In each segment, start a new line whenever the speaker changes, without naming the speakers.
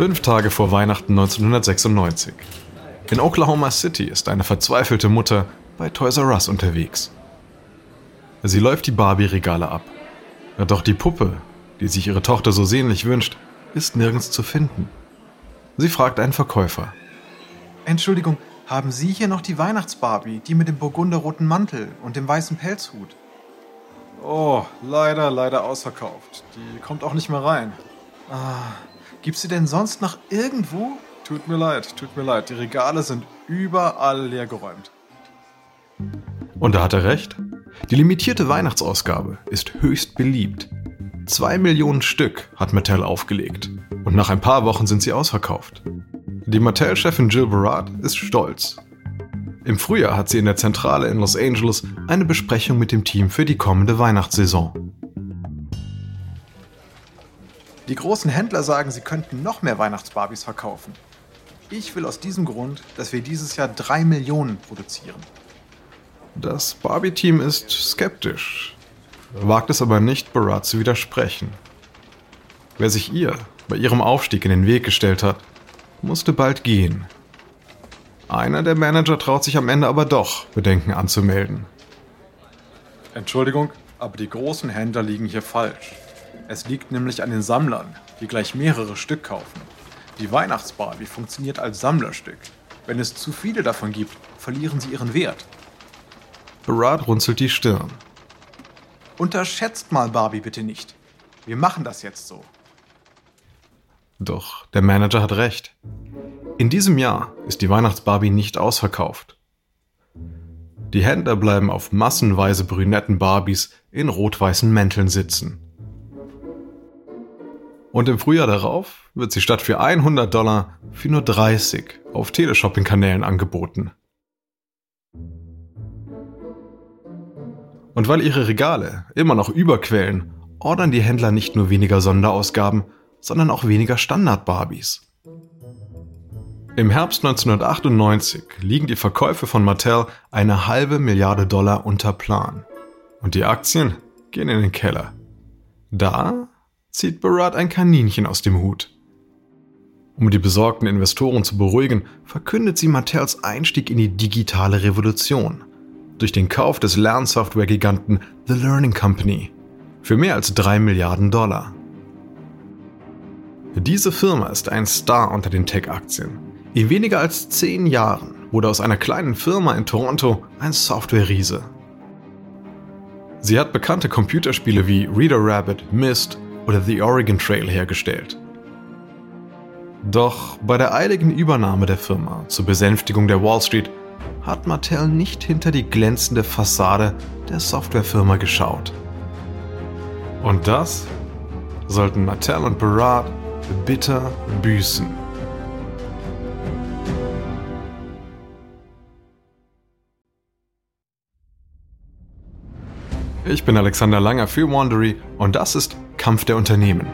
Fünf Tage vor Weihnachten 1996. In Oklahoma City ist eine verzweifelte Mutter bei Toys R Us unterwegs. Sie läuft die Barbie-Regale ab. Doch die Puppe, die sich ihre Tochter so sehnlich wünscht, ist nirgends zu finden. Sie fragt einen Verkäufer.
Entschuldigung, haben Sie hier noch die Weihnachtsbarbie, die mit dem burgunderroten Mantel und dem weißen Pelzhut?
Oh, leider, leider ausverkauft. Die kommt auch nicht mehr rein.
Ah, gibt's sie denn sonst noch irgendwo?
Tut mir leid, tut mir leid. Die Regale sind überall leergeräumt.
Und da hat er recht. Die limitierte Weihnachtsausgabe ist höchst beliebt. Zwei Millionen Stück hat Mattel aufgelegt. Und nach ein paar Wochen sind sie ausverkauft. Die Mattel-Chefin Jill Barat ist stolz. Im Frühjahr hat sie in der Zentrale in Los Angeles eine Besprechung mit dem Team für die kommende Weihnachtssaison.
Die großen Händler sagen, sie könnten noch mehr Weihnachtsbarbies verkaufen. Ich will aus diesem Grund, dass wir dieses Jahr drei Millionen produzieren.
Das Barbie-Team ist skeptisch, wagt es aber nicht, Barat zu widersprechen. Wer sich ihr bei ihrem Aufstieg in den Weg gestellt hat, musste bald gehen. Einer der Manager traut sich am Ende aber doch, Bedenken anzumelden.
Entschuldigung, aber die großen Händler liegen hier falsch. Es liegt nämlich an den Sammlern, die gleich mehrere Stück kaufen. Die Weihnachtsbarbie funktioniert als Sammlerstück. Wenn es zu viele davon gibt, verlieren sie ihren Wert.
Barat runzelt die Stirn.
Unterschätzt mal Barbie bitte nicht. Wir machen das jetzt so.
Doch der Manager hat recht. In diesem Jahr ist die Weihnachtsbarbie nicht ausverkauft. Die Händler bleiben auf massenweise brünetten Barbies in rot-weißen Mänteln sitzen. Und im Frühjahr darauf wird sie statt für 100 Dollar für nur 30 auf Teleshopping-Kanälen angeboten. Und weil ihre Regale immer noch überquellen, ordern die Händler nicht nur weniger Sonderausgaben, sondern auch weniger Standard-Barbies. Im Herbst 1998 liegen die Verkäufe von Mattel eine halbe Milliarde Dollar unter Plan. Und die Aktien gehen in den Keller. Da zieht Barat ein Kaninchen aus dem Hut. Um die besorgten Investoren zu beruhigen, verkündet sie Mattels Einstieg in die digitale Revolution durch den Kauf des Lernsoftware-Giganten The Learning Company für mehr als 3 Milliarden Dollar. Diese Firma ist ein Star unter den Tech-Aktien. In weniger als 10 Jahren wurde aus einer kleinen Firma in Toronto ein Software-Riese. Sie hat bekannte Computerspiele wie Reader Rabbit, Myst oder The Oregon Trail hergestellt. Doch bei der eiligen Übernahme der Firma zur Besänftigung der Wall Street hat Mattel nicht hinter die glänzende Fassade der Softwarefirma geschaut. Und das sollten Mattel und Barat bitter büßen. Ich bin Alexander Langer für Wandery und das ist Kampf der Unternehmen.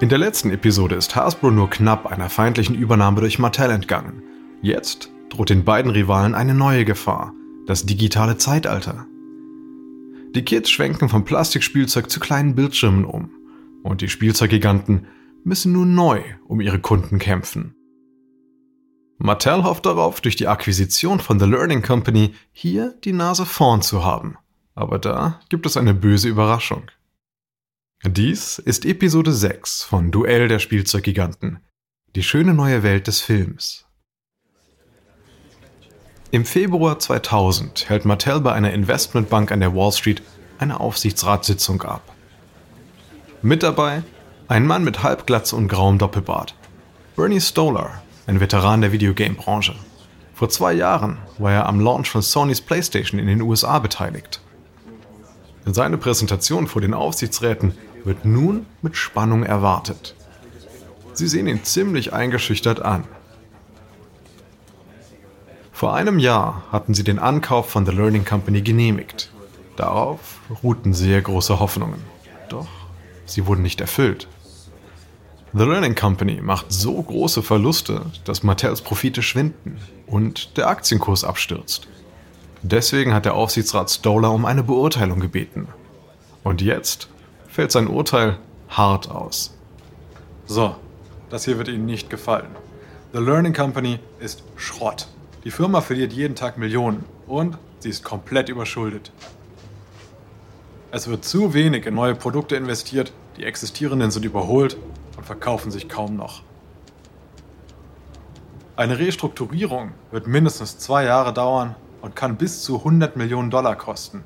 In der letzten Episode ist Hasbro nur knapp einer feindlichen Übernahme durch Mattel entgangen. Jetzt droht den beiden Rivalen eine neue Gefahr, das digitale Zeitalter. Die Kids schwenken vom Plastikspielzeug zu kleinen Bildschirmen um und die Spielzeuggiganten müssen nun neu um ihre Kunden kämpfen. Mattel hofft darauf, durch die Akquisition von The Learning Company hier die Nase vorn zu haben. Aber da gibt es eine böse Überraschung. Dies ist Episode 6 von Duell der Spielzeuggiganten. Die schöne neue Welt des Films. Im Februar 2000 hält Mattel bei einer Investmentbank an der Wall Street eine Aufsichtsratssitzung ab. Mit dabei ein Mann mit Halbglatze und grauem Doppelbart. Bernie Stolar, ein Veteran der Videogame-Branche. Vor zwei Jahren war er am Launch von Sonys PlayStation in den USA beteiligt. Seine Präsentation vor den Aufsichtsräten wird nun mit Spannung erwartet. Sie sehen ihn ziemlich eingeschüchtert an. Vor einem Jahr hatten sie den Ankauf von The Learning Company genehmigt. Darauf ruhten sehr große Hoffnungen. Doch sie wurden nicht erfüllt. The Learning Company macht so große Verluste, dass Mattels Profite schwinden und der Aktienkurs abstürzt. Deswegen hat der Aufsichtsrat Stoller um eine Beurteilung gebeten. Und jetzt fällt sein Urteil hart aus.
So, das hier wird Ihnen nicht gefallen. The Learning Company ist Schrott. Die Firma verliert jeden Tag Millionen und sie ist komplett überschuldet. Es wird zu wenig in neue Produkte investiert, die existierenden sind überholt und verkaufen sich kaum noch. Eine Restrukturierung wird mindestens zwei Jahre dauern und kann bis zu 100 Millionen Dollar kosten.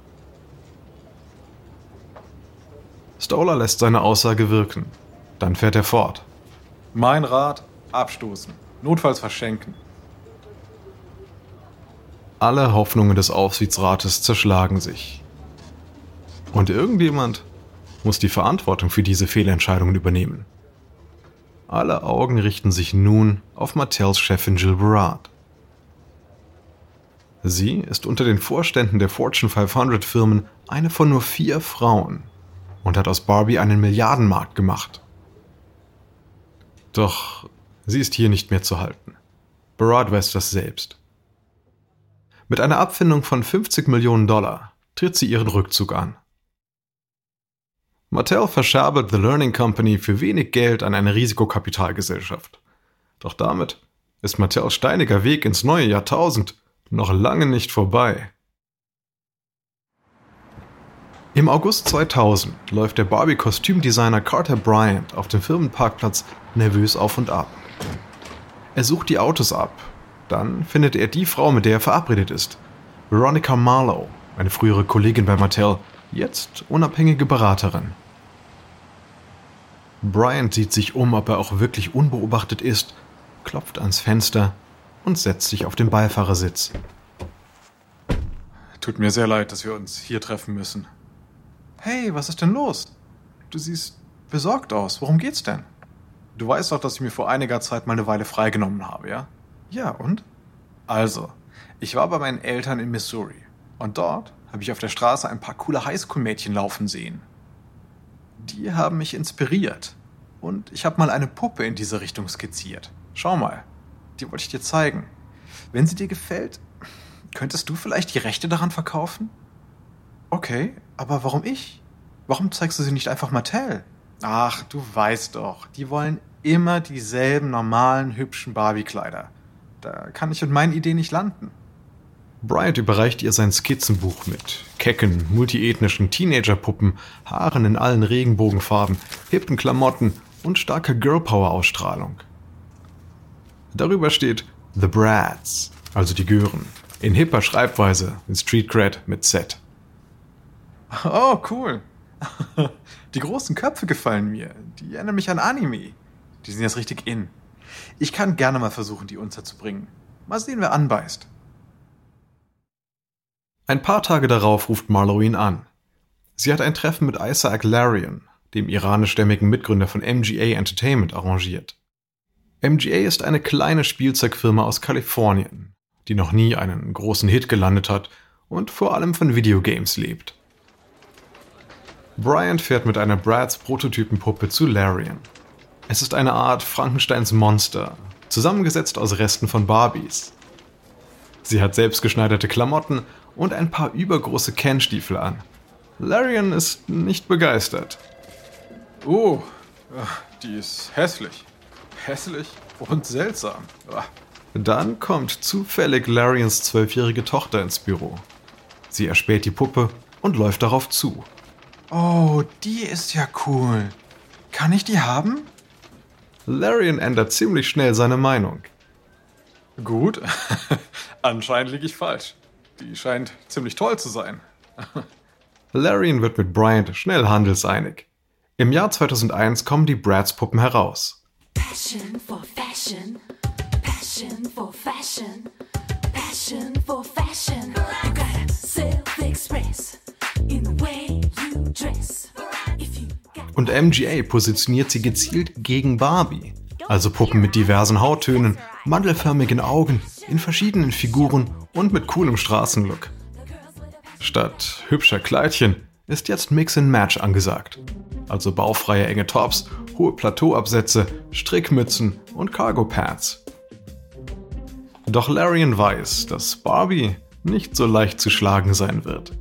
Stoller lässt seine Aussage wirken. Dann fährt er fort.
Mein Rat, abstoßen. Notfalls verschenken.
Alle Hoffnungen des Aufsichtsrates zerschlagen sich. Und irgendjemand muss die Verantwortung für diese Fehlentscheidungen übernehmen. Alle Augen richten sich nun auf Mattels Chefin Jill Barad. Sie ist unter den Vorständen der Fortune 500 Firmen eine von nur vier Frauen und hat aus Barbie einen Milliardenmarkt gemacht. Doch sie ist hier nicht mehr zu halten. Barad weiß das selbst. Mit einer Abfindung von 50 Millionen Dollar tritt sie ihren Rückzug an. Mattel verscherbelt The Learning Company für wenig Geld an eine Risikokapitalgesellschaft. Doch damit ist Mattels steiniger Weg ins neue Jahrtausend noch lange nicht vorbei. Im August 2000 läuft der Barbie-Kostümdesigner Carter Bryant auf dem Firmenparkplatz nervös auf und ab. Er sucht die Autos ab. Dann findet er die Frau, mit der er verabredet ist. Veronica Marlowe, eine frühere Kollegin bei Mattel, jetzt unabhängige Beraterin. Bryant sieht sich um, ob er auch wirklich unbeobachtet ist, klopft ans Fenster und setzt sich auf den Beifahrersitz.
Tut mir sehr leid, dass wir uns hier treffen müssen.
Hey, was ist denn los? Du siehst besorgt aus. Worum geht's denn?
Du weißt doch, dass ich mir vor einiger Zeit mal eine Weile freigenommen habe, ja?
Ja, und?
Also, ich war bei meinen Eltern in Missouri. Und dort habe ich auf der Straße ein paar coole Highschool-Mädchen laufen sehen. Die haben mich inspiriert. Und ich habe mal eine Puppe in diese Richtung skizziert. Schau mal, die wollte ich dir zeigen. Wenn sie dir gefällt, könntest du vielleicht die Rechte daran verkaufen?
Okay, aber warum ich? Warum zeigst du sie nicht einfach Mattel?
Ach, du weißt doch, die wollen immer dieselben normalen, hübschen Barbie-Kleider. Da kann ich mit meinen Ideen nicht landen.
Bryant überreicht ihr sein Skizzenbuch mit kecken, multiethnischen Teenagerpuppen, Haaren in allen Regenbogenfarben, hippen Klamotten und starker Girlpower-Ausstrahlung. Darüber steht The Brads, also die Gören, in hipper Schreibweise, in Street Cred mit Z.
Oh, cool. Die großen Köpfe gefallen mir. Die erinnern mich an Anime. Die sind jetzt richtig in. Ich kann gerne mal versuchen, die unterzubringen. Mal sehen, wer anbeißt.
Ein paar Tage darauf ruft Marlowe ihn an. Sie hat ein Treffen mit Isaac Larian, dem iranischstämmigen Mitgründer von MGA Entertainment, arrangiert. MGA ist eine kleine Spielzeugfirma aus Kalifornien, die noch nie einen großen Hit gelandet hat und vor allem von Videogames lebt. Bryant fährt mit einer Brads Prototypenpuppe zu Larian. Es ist eine Art Frankensteins Monster, zusammengesetzt aus Resten von Barbies. Sie hat selbstgeschneiderte Klamotten und ein paar übergroße Ken-Stiefel an. Larian ist nicht begeistert.
Oh, die ist hässlich. Hässlich und seltsam.
Dann kommt zufällig Larians zwölfjährige Tochter ins Büro. Sie erspäht die Puppe und läuft darauf zu.
Oh, die ist ja cool. Kann ich die haben?
Larian ändert ziemlich schnell seine Meinung.
Gut, anscheinend liege ich falsch. Die scheint ziemlich toll zu sein.
Larian wird mit Bryant schnell handelseinig. Im Jahr 2001 kommen die Bratz-Puppen heraus. Passion for fashion, passion for fashion, passion for fashion. Und MGA positioniert sie gezielt gegen Barbie, also Puppen mit diversen Hauttönen, mandelförmigen Augen, in verschiedenen Figuren und mit coolem Straßenlook. Statt hübscher Kleidchen ist jetzt Mix and Match angesagt. also baufreie enge Tops, hohe Plateauabsätze, Strickmützen und Cargo Pads. Doch Larian weiß, dass Barbie nicht so leicht zu schlagen sein wird.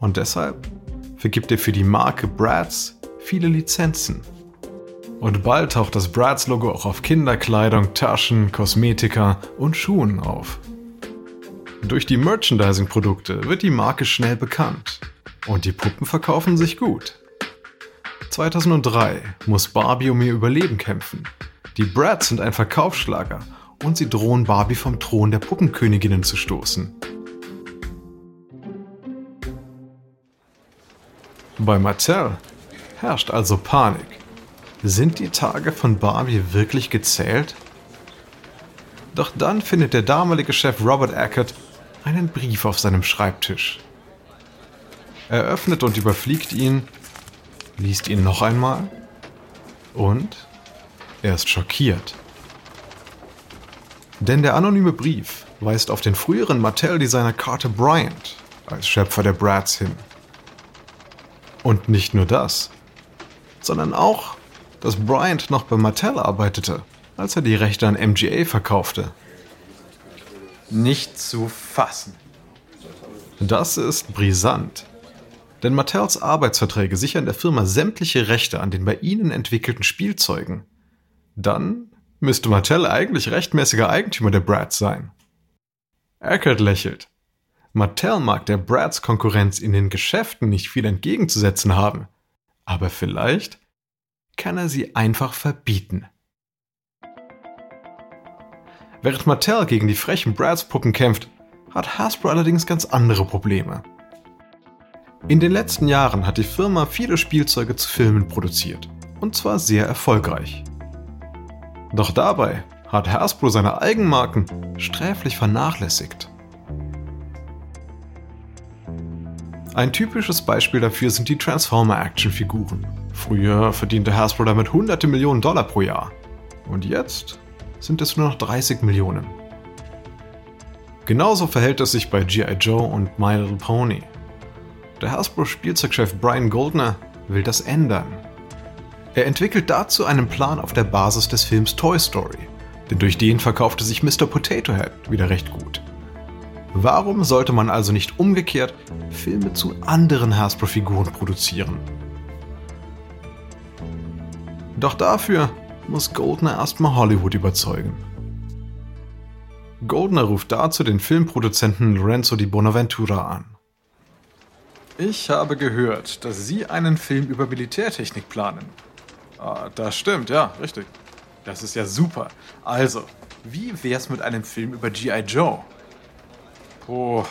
Und deshalb vergibt er für die Marke Bratz viele Lizenzen. Und bald taucht das Bratz-Logo auch auf Kinderkleidung, Taschen, Kosmetika und Schuhen auf. Durch die Merchandising-Produkte wird die Marke schnell bekannt und die Puppen verkaufen sich gut. 2003 muss Barbie um ihr Überleben kämpfen. Die Bratz sind ein Verkaufsschlager und sie drohen Barbie vom Thron der Puppenköniginnen zu stoßen. Bei Mattel herrscht also Panik. Sind die Tage von Barbie wirklich gezählt? Doch dann findet der damalige Chef Robert Eckert einen Brief auf seinem Schreibtisch. Er öffnet und überfliegt ihn, liest ihn noch einmal und er ist schockiert. Denn der anonyme Brief weist auf den früheren Mattel-Designer Carter Bryant als Schöpfer der Bratz hin. Und nicht nur das, sondern auch, dass Bryant noch bei Mattel arbeitete, als er die Rechte an MGA verkaufte.
Nicht zu fassen.
Das ist brisant. Denn Mattels Arbeitsverträge sichern der Firma sämtliche Rechte an den bei ihnen entwickelten Spielzeugen. Dann müsste Mattel eigentlich rechtmäßiger Eigentümer der Bratz sein. Eckert lächelt. Mattel mag der Bratz Konkurrenz in den Geschäften nicht viel entgegenzusetzen haben, aber vielleicht kann er sie einfach verbieten. Während Mattel gegen die frechen Bratz-Puppen kämpft, hat Hasbro allerdings ganz andere Probleme. In den letzten Jahren hat die Firma viele Spielzeuge zu Filmen produziert, und zwar sehr erfolgreich. Doch dabei hat Hasbro seine Eigenmarken sträflich vernachlässigt. Ein typisches Beispiel dafür sind die Transformer-Action-Figuren. Früher verdiente Hasbro damit hunderte Millionen Dollar pro Jahr. Und jetzt sind es nur noch 30 Millionen. Genauso verhält es sich bei G.I. Joe und My Little Pony. Der Hasbro-Spielzeugchef Brian Goldner will das ändern. Er entwickelt dazu einen Plan auf der Basis des Films Toy Story, denn durch den verkaufte sich Mr. Potato Head wieder recht gut. Warum sollte man also nicht umgekehrt Filme zu anderen Hasbro-Figuren produzieren? Doch dafür muss Goldner erstmal Hollywood überzeugen. Goldner ruft dazu den Filmproduzenten Lorenzo di Bonaventura an.
Ich habe gehört, dass Sie einen Film über Militärtechnik planen. Ah, das stimmt, ja, richtig. Das ist ja super. Also, wie wär's mit einem Film über G.I. Joe? Oh,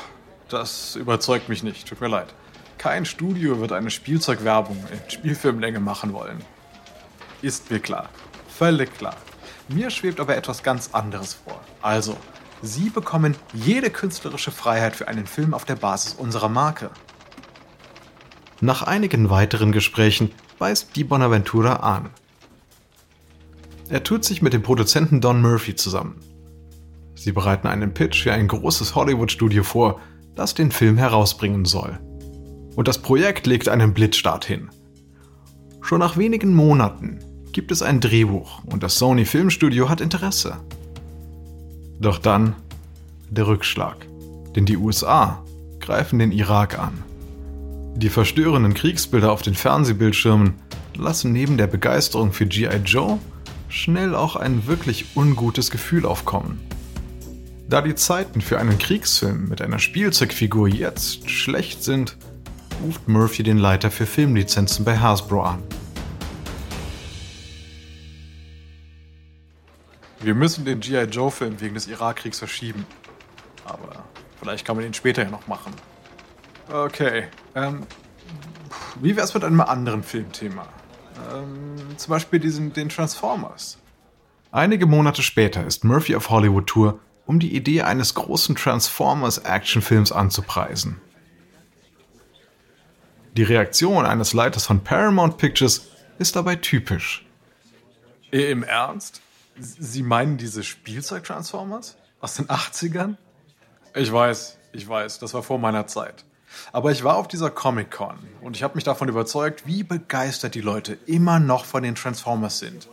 das überzeugt mich nicht. Tut mir leid. Kein Studio wird eine Spielzeugwerbung in Spielfilmlänge machen wollen. Ist mir klar. Völlig klar. Mir schwebt aber etwas ganz anderes vor. Also, Sie bekommen jede künstlerische Freiheit für einen Film auf der Basis unserer Marke.
Nach einigen weiteren Gesprächen weist Di Bonaventura an. Er tut sich mit dem Produzenten Don Murphy zusammen. Sie bereiten einen Pitch für ein großes Hollywood-Studio vor, das den Film herausbringen soll. Und das Projekt legt einen Blitzstart hin. Schon nach wenigen Monaten gibt es ein Drehbuch und das Sony Filmstudio hat Interesse. Doch dann der Rückschlag, denn die USA greifen den Irak an. Die verstörenden Kriegsbilder auf den Fernsehbildschirmen lassen neben der Begeisterung für GI Joe schnell auch ein wirklich ungutes Gefühl aufkommen. Da die Zeiten für einen Kriegsfilm mit einer Spielzeugfigur jetzt schlecht sind, ruft Murphy den Leiter für Filmlizenzen bei Hasbro an.
Wir müssen den G.I. Joe-Film wegen des Irakkriegs verschieben. Aber vielleicht kann man ihn später ja noch machen. Okay. Ähm, wie wär's mit einem anderen Filmthema? Ähm, zum Beispiel diesen, den Transformers.
Einige Monate später ist Murphy auf Hollywood-Tour um die Idee eines großen Transformers-Actionfilms anzupreisen. Die Reaktion eines Leiters von Paramount Pictures ist dabei typisch.
Im Ernst? Sie meinen diese Spielzeug-Transformers? Aus den 80ern? Ich weiß, ich weiß, das war vor meiner Zeit. Aber ich war auf dieser Comic-Con und ich habe mich davon überzeugt, wie begeistert die Leute immer noch von den Transformers sind.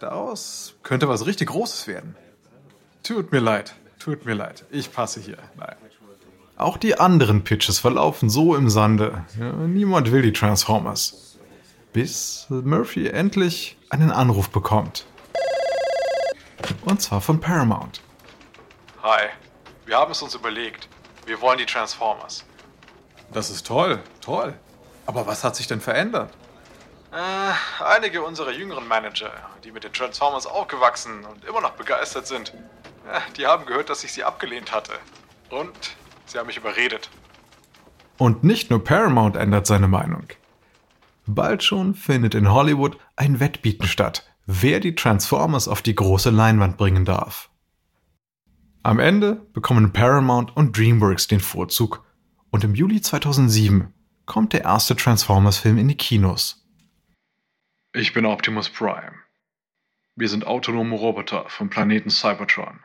Daraus könnte was richtig Großes werden. Tut mir leid, tut mir leid. Ich passe hier. Nein.
Auch die anderen Pitches verlaufen so im Sande. Ja, niemand will die Transformers. Bis Murphy endlich einen Anruf bekommt. Und zwar von Paramount.
Hi, wir haben es uns überlegt. Wir wollen die Transformers.
Das ist toll, toll. Aber was hat sich denn verändert?
Äh, einige unserer jüngeren Manager, die mit den Transformers aufgewachsen und immer noch begeistert sind, die haben gehört, dass ich sie abgelehnt hatte. Und sie haben mich überredet.
Und nicht nur Paramount ändert seine Meinung. Bald schon findet in Hollywood ein Wettbieten statt, wer die Transformers auf die große Leinwand bringen darf. Am Ende bekommen Paramount und DreamWorks den Vorzug und im Juli 2007 kommt der erste Transformers-Film in die Kinos.
Ich bin Optimus Prime. Wir sind autonome Roboter vom Planeten Cybertron.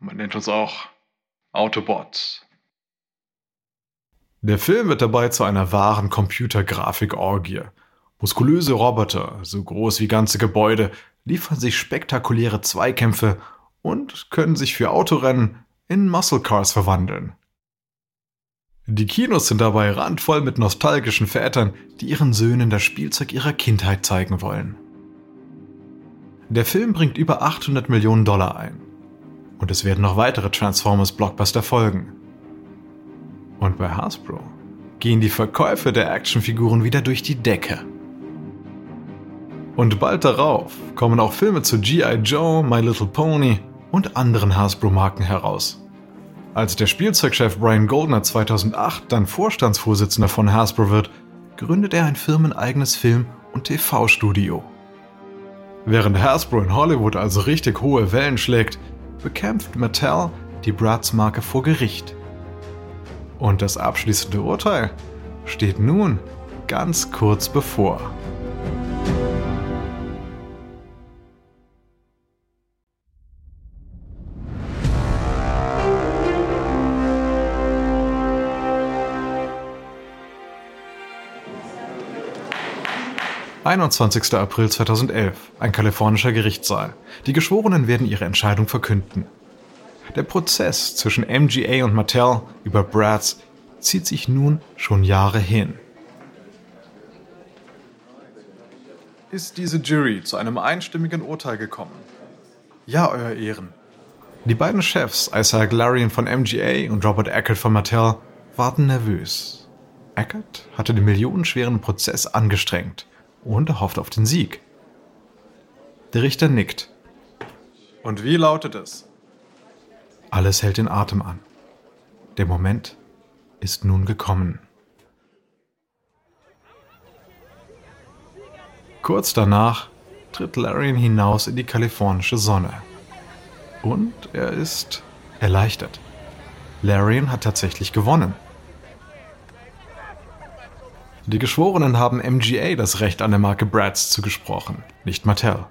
Man nennt uns auch Autobots.
Der Film wird dabei zu einer wahren Computergrafikorgie. Muskulöse Roboter, so groß wie ganze Gebäude, liefern sich spektakuläre Zweikämpfe und können sich für Autorennen in Muscle Cars verwandeln. Die Kinos sind dabei randvoll mit nostalgischen Vätern, die ihren Söhnen das Spielzeug ihrer Kindheit zeigen wollen. Der Film bringt über 800 Millionen Dollar ein. Und es werden noch weitere Transformers-Blockbuster folgen. Und bei Hasbro gehen die Verkäufe der Actionfiguren wieder durch die Decke. Und bald darauf kommen auch Filme zu G.I. Joe, My Little Pony und anderen Hasbro-Marken heraus. Als der Spielzeugchef Brian Goldner 2008 dann Vorstandsvorsitzender von Hasbro wird, gründet er ein firmeneigenes Film- und TV-Studio. Während Hasbro in Hollywood also richtig hohe Wellen schlägt, bekämpft Mattel die Bratz-Marke vor Gericht. Und das abschließende Urteil steht nun ganz kurz bevor. 21. April 2011, ein kalifornischer Gerichtssaal. Die Geschworenen werden ihre Entscheidung verkünden. Der Prozess zwischen MGA und Mattel über Bratz zieht sich nun schon Jahre hin.
Ist diese Jury zu einem einstimmigen Urteil gekommen? Ja, Euer Ehren.
Die beiden Chefs, Isaac Larian von MGA und Robert Eckert von Mattel, warten nervös. Eckert hatte den millionenschweren Prozess angestrengt und hofft auf den Sieg. Der Richter nickt.
Und wie lautet es?
Alles hält den Atem an. Der Moment ist nun gekommen. Kurz danach tritt Larian hinaus in die kalifornische Sonne. Und er ist erleichtert. Larian hat tatsächlich gewonnen. Die Geschworenen haben MGA das Recht an der Marke Bratz zugesprochen, nicht Mattel.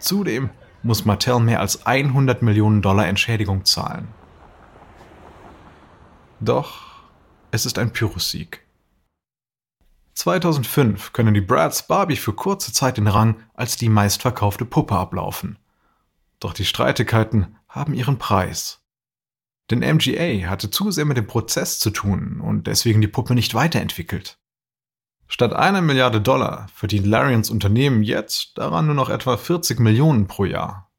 Zudem muss Mattel mehr als 100 Millionen Dollar Entschädigung zahlen. Doch es ist ein Pyrrhus-Sieg. 2005 können die Bratz Barbie für kurze Zeit den Rang als die meistverkaufte Puppe ablaufen. Doch die Streitigkeiten haben ihren Preis. Denn MGA hatte zu sehr mit dem Prozess zu tun und deswegen die Puppe nicht weiterentwickelt. Statt einer Milliarde Dollar verdient Larians Unternehmen jetzt daran nur noch etwa 40 Millionen pro Jahr.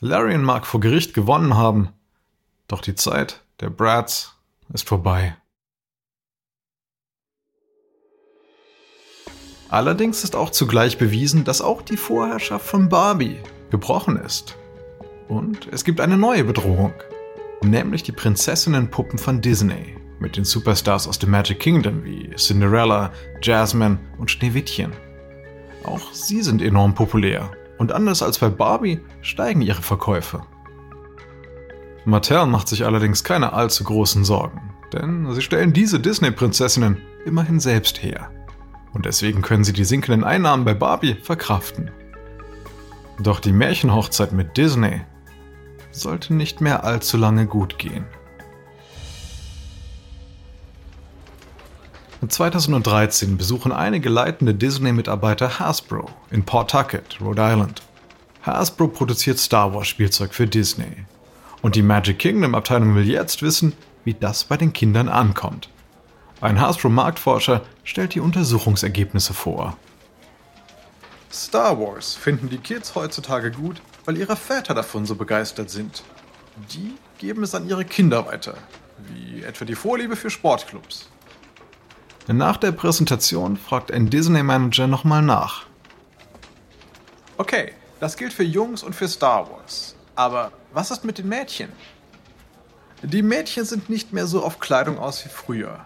Larian mag vor Gericht gewonnen haben, doch die Zeit der Brads ist vorbei. Allerdings ist auch zugleich bewiesen, dass auch die Vorherrschaft von Barbie gebrochen ist. Und es gibt eine neue Bedrohung, nämlich die Prinzessinnenpuppen von Disney mit den Superstars aus dem Magic Kingdom wie Cinderella, Jasmine und Schneewittchen. Auch sie sind enorm populär und anders als bei Barbie steigen ihre Verkäufe. Mattel macht sich allerdings keine allzu großen Sorgen, denn sie stellen diese Disney-Prinzessinnen immerhin selbst her. Und deswegen können sie die sinkenden Einnahmen bei Barbie verkraften. Doch die Märchenhochzeit mit Disney sollte nicht mehr allzu lange gut gehen. 2013 besuchen einige leitende Disney-Mitarbeiter Hasbro in Pawtucket, Rhode Island. Hasbro produziert Star Wars Spielzeug für Disney. Und die Magic Kingdom Abteilung will jetzt wissen, wie das bei den Kindern ankommt. Ein Hasbro-Marktforscher stellt die Untersuchungsergebnisse vor.
Star Wars finden die Kids heutzutage gut, weil ihre Väter davon so begeistert sind. Die geben es an ihre Kinder weiter, wie etwa die Vorliebe für Sportclubs.
Nach der Präsentation fragt ein Disney-Manager nochmal nach.
Okay, das gilt für Jungs und für Star Wars. Aber was ist mit den Mädchen? Die Mädchen sind nicht mehr so auf Kleidung aus wie früher.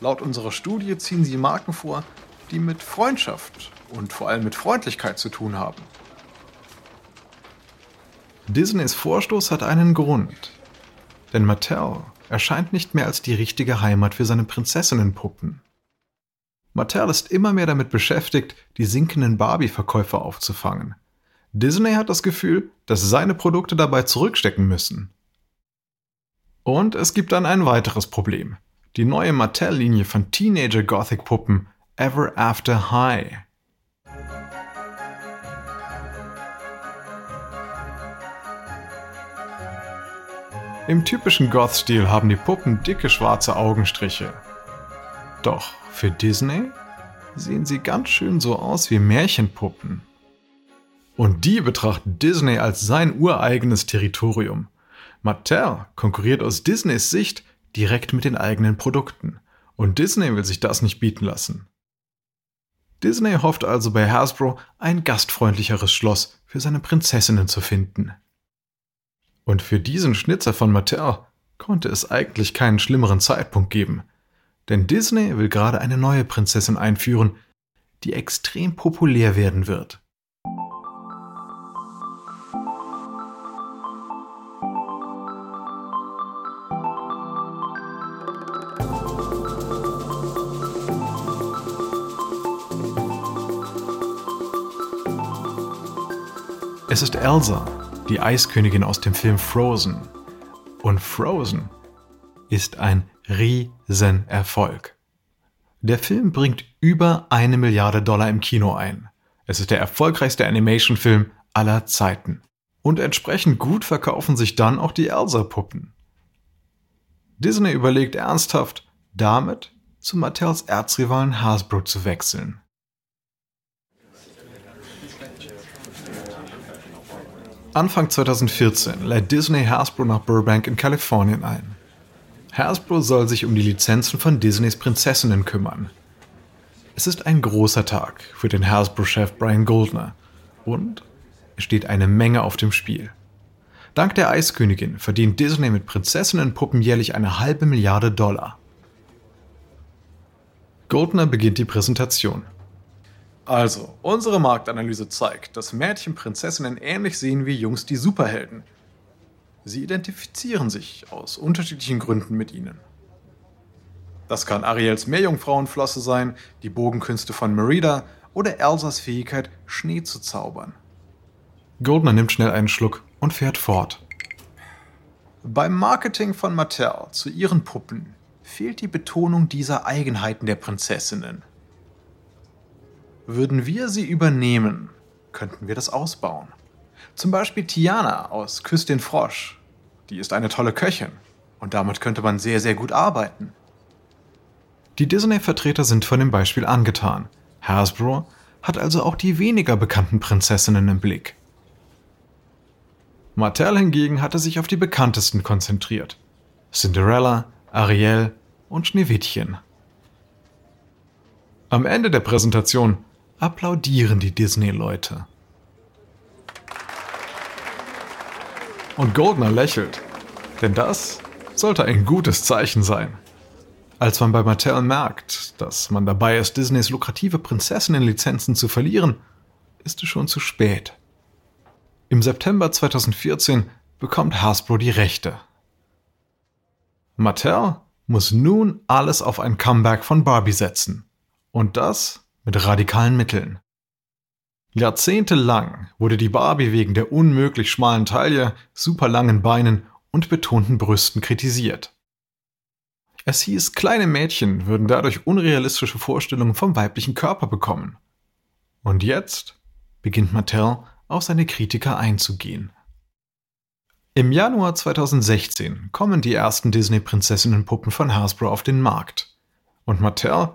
Laut unserer Studie ziehen sie Marken vor, die mit Freundschaft und vor allem mit Freundlichkeit zu tun haben.
Disneys Vorstoß hat einen Grund. Denn Mattel erscheint nicht mehr als die richtige Heimat für seine Prinzessinnenpuppen. Mattel ist immer mehr damit beschäftigt, die sinkenden Barbie-Verkäufer aufzufangen. Disney hat das Gefühl, dass seine Produkte dabei zurückstecken müssen. Und es gibt dann ein weiteres Problem. Die neue Mattel-Linie von Teenager-Gothic-Puppen Ever After High. Im typischen Goth-Stil haben die Puppen dicke schwarze Augenstriche. Doch für Disney sehen sie ganz schön so aus wie Märchenpuppen. Und die betrachtet Disney als sein ureigenes Territorium. Mattel konkurriert aus Disneys Sicht direkt mit den eigenen Produkten. Und Disney will sich das nicht bieten lassen. Disney hofft also bei Hasbro ein gastfreundlicheres Schloss für seine Prinzessinnen zu finden. Und für diesen Schnitzer von Mattel konnte es eigentlich keinen schlimmeren Zeitpunkt geben. Denn Disney will gerade eine neue Prinzessin einführen, die extrem populär werden wird. Es ist Elsa, die Eiskönigin aus dem Film Frozen. Und Frozen ist ein Riesenerfolg. Der Film bringt über eine Milliarde Dollar im Kino ein. Es ist der erfolgreichste Animation-Film aller Zeiten. Und entsprechend gut verkaufen sich dann auch die Elsa-Puppen. Disney überlegt ernsthaft, damit zu Mattels Erzrivalen Hasbro zu wechseln. Anfang 2014 lädt Disney Hasbro nach Burbank in Kalifornien ein. Hasbro soll sich um die Lizenzen von Disneys Prinzessinnen kümmern. Es ist ein großer Tag für den Hasbro-Chef Brian Goldner und es steht eine Menge auf dem Spiel. Dank der Eiskönigin verdient Disney mit Prinzessinnenpuppen jährlich eine halbe Milliarde Dollar. Goldner beginnt die Präsentation.
Also, unsere Marktanalyse zeigt, dass Mädchen Prinzessinnen ähnlich sehen wie Jungs die Superhelden. Sie identifizieren sich aus unterschiedlichen Gründen mit ihnen. Das kann Ariels Meerjungfrauenflosse sein, die Bogenkünste von Merida oder Elsas Fähigkeit, Schnee zu zaubern.
Goldner nimmt schnell einen Schluck und fährt fort.
Beim Marketing von Mattel zu ihren Puppen fehlt die Betonung dieser Eigenheiten der Prinzessinnen. Würden wir sie übernehmen, könnten wir das ausbauen. Zum Beispiel Tiana aus Küss den Frosch. Die ist eine tolle Köchin und damit könnte man sehr, sehr gut arbeiten.
Die Disney-Vertreter sind von dem Beispiel angetan. Hasbro hat also auch die weniger bekannten Prinzessinnen im Blick. Mattel hingegen hatte sich auf die bekanntesten konzentriert. Cinderella, Ariel und Schneewittchen. Am Ende der Präsentation applaudieren die Disney-Leute. Und Goldner lächelt, denn das sollte ein gutes Zeichen sein. Als man bei Mattel merkt, dass man dabei ist, Disneys lukrative Prinzessinnenlizenzen zu verlieren, ist es schon zu spät. Im September 2014 bekommt Hasbro die Rechte. Mattel muss nun alles auf ein Comeback von Barbie setzen. Und das mit radikalen Mitteln. Jahrzehntelang wurde die Barbie wegen der unmöglich schmalen Taille, super langen Beinen und betonten Brüsten kritisiert. Es hieß, kleine Mädchen würden dadurch unrealistische Vorstellungen vom weiblichen Körper bekommen. Und jetzt beginnt Mattel auf seine Kritiker einzugehen. Im Januar 2016 kommen die ersten Disney-Prinzessinnenpuppen von Hasbro auf den Markt. Und Mattel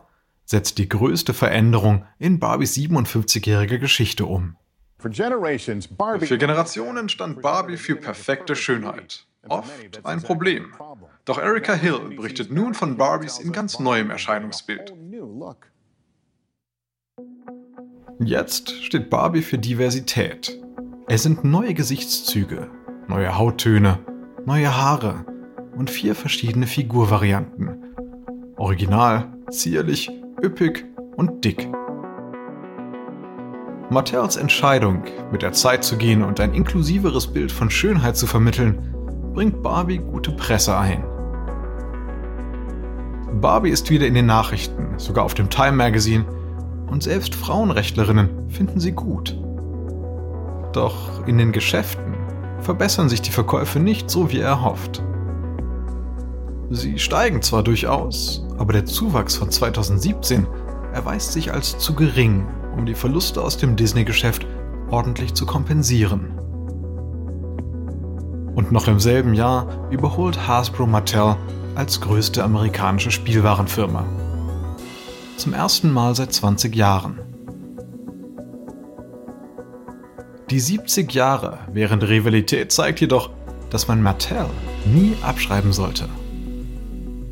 setzt die größte Veränderung in Barbies 57-jähriger Geschichte um.
Für Generationen stand Barbie für perfekte Schönheit. Oft ein Problem. Doch Erika Hill berichtet nun von Barbies in ganz neuem Erscheinungsbild.
Jetzt steht Barbie für Diversität. Es sind neue Gesichtszüge, neue Hauttöne, neue Haare und vier verschiedene Figurvarianten. Original, zierlich, üppig und dick. Mattels Entscheidung, mit der Zeit zu gehen und ein inklusiveres Bild von Schönheit zu vermitteln, bringt Barbie gute Presse ein. Barbie ist wieder in den Nachrichten, sogar auf dem Time Magazine, und selbst Frauenrechtlerinnen finden sie gut. Doch in den Geschäften verbessern sich die Verkäufe nicht so wie erhofft. Sie steigen zwar durchaus, aber der Zuwachs von 2017 erweist sich als zu gering, um die Verluste aus dem Disney-Geschäft ordentlich zu kompensieren. Und noch im selben Jahr überholt Hasbro Mattel als größte amerikanische Spielwarenfirma. Zum ersten Mal seit 20 Jahren. Die 70 Jahre während Rivalität zeigt jedoch, dass man Mattel nie abschreiben sollte.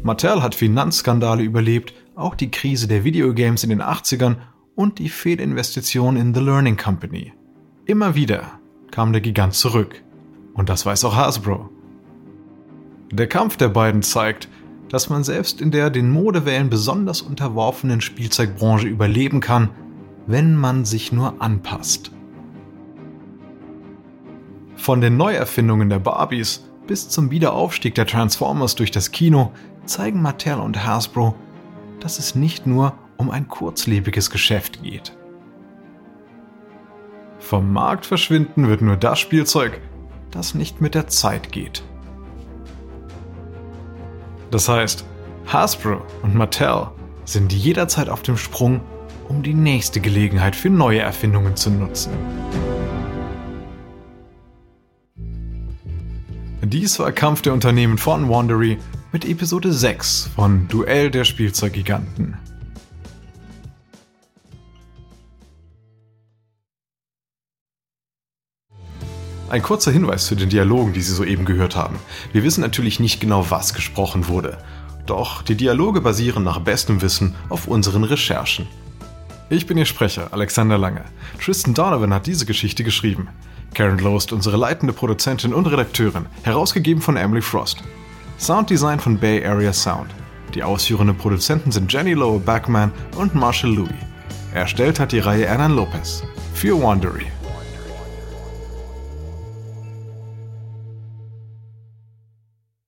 Mattel hat Finanzskandale überlebt, auch die Krise der Videogames in den 80ern und die Fehlinvestition in The Learning Company. Immer wieder kam der Gigant zurück. Und das weiß auch Hasbro. Der Kampf der beiden zeigt, dass man selbst in der den Modewellen besonders unterworfenen Spielzeugbranche überleben kann, wenn man sich nur anpasst. Von den Neuerfindungen der Barbies bis zum Wiederaufstieg der Transformers durch das Kino zeigen Mattel und Hasbro, dass es nicht nur um ein kurzlebiges Geschäft geht. Vom Markt verschwinden wird nur das Spielzeug, das nicht mit der Zeit geht. Das heißt, Hasbro und Mattel sind jederzeit auf dem Sprung, um die nächste Gelegenheit für neue Erfindungen zu nutzen. Dies war Kampf der Unternehmen von Wandery mit Episode 6 von Duell der Spielzeuggiganten. Ein kurzer Hinweis zu den Dialogen, die Sie soeben gehört haben. Wir wissen natürlich nicht genau, was gesprochen wurde. Doch die Dialoge basieren nach bestem Wissen auf unseren Recherchen. Ich bin Ihr Sprecher, Alexander Lange. Tristan Donovan hat diese Geschichte geschrieben. Karen Loest, unsere leitende Produzentin und Redakteurin, herausgegeben von Emily Frost. Sounddesign von Bay Area Sound. Die ausführenden Produzenten sind Jenny Lowe Backman und Marshall Louis. Erstellt hat die Reihe Hernan Lopez. Für Wandery.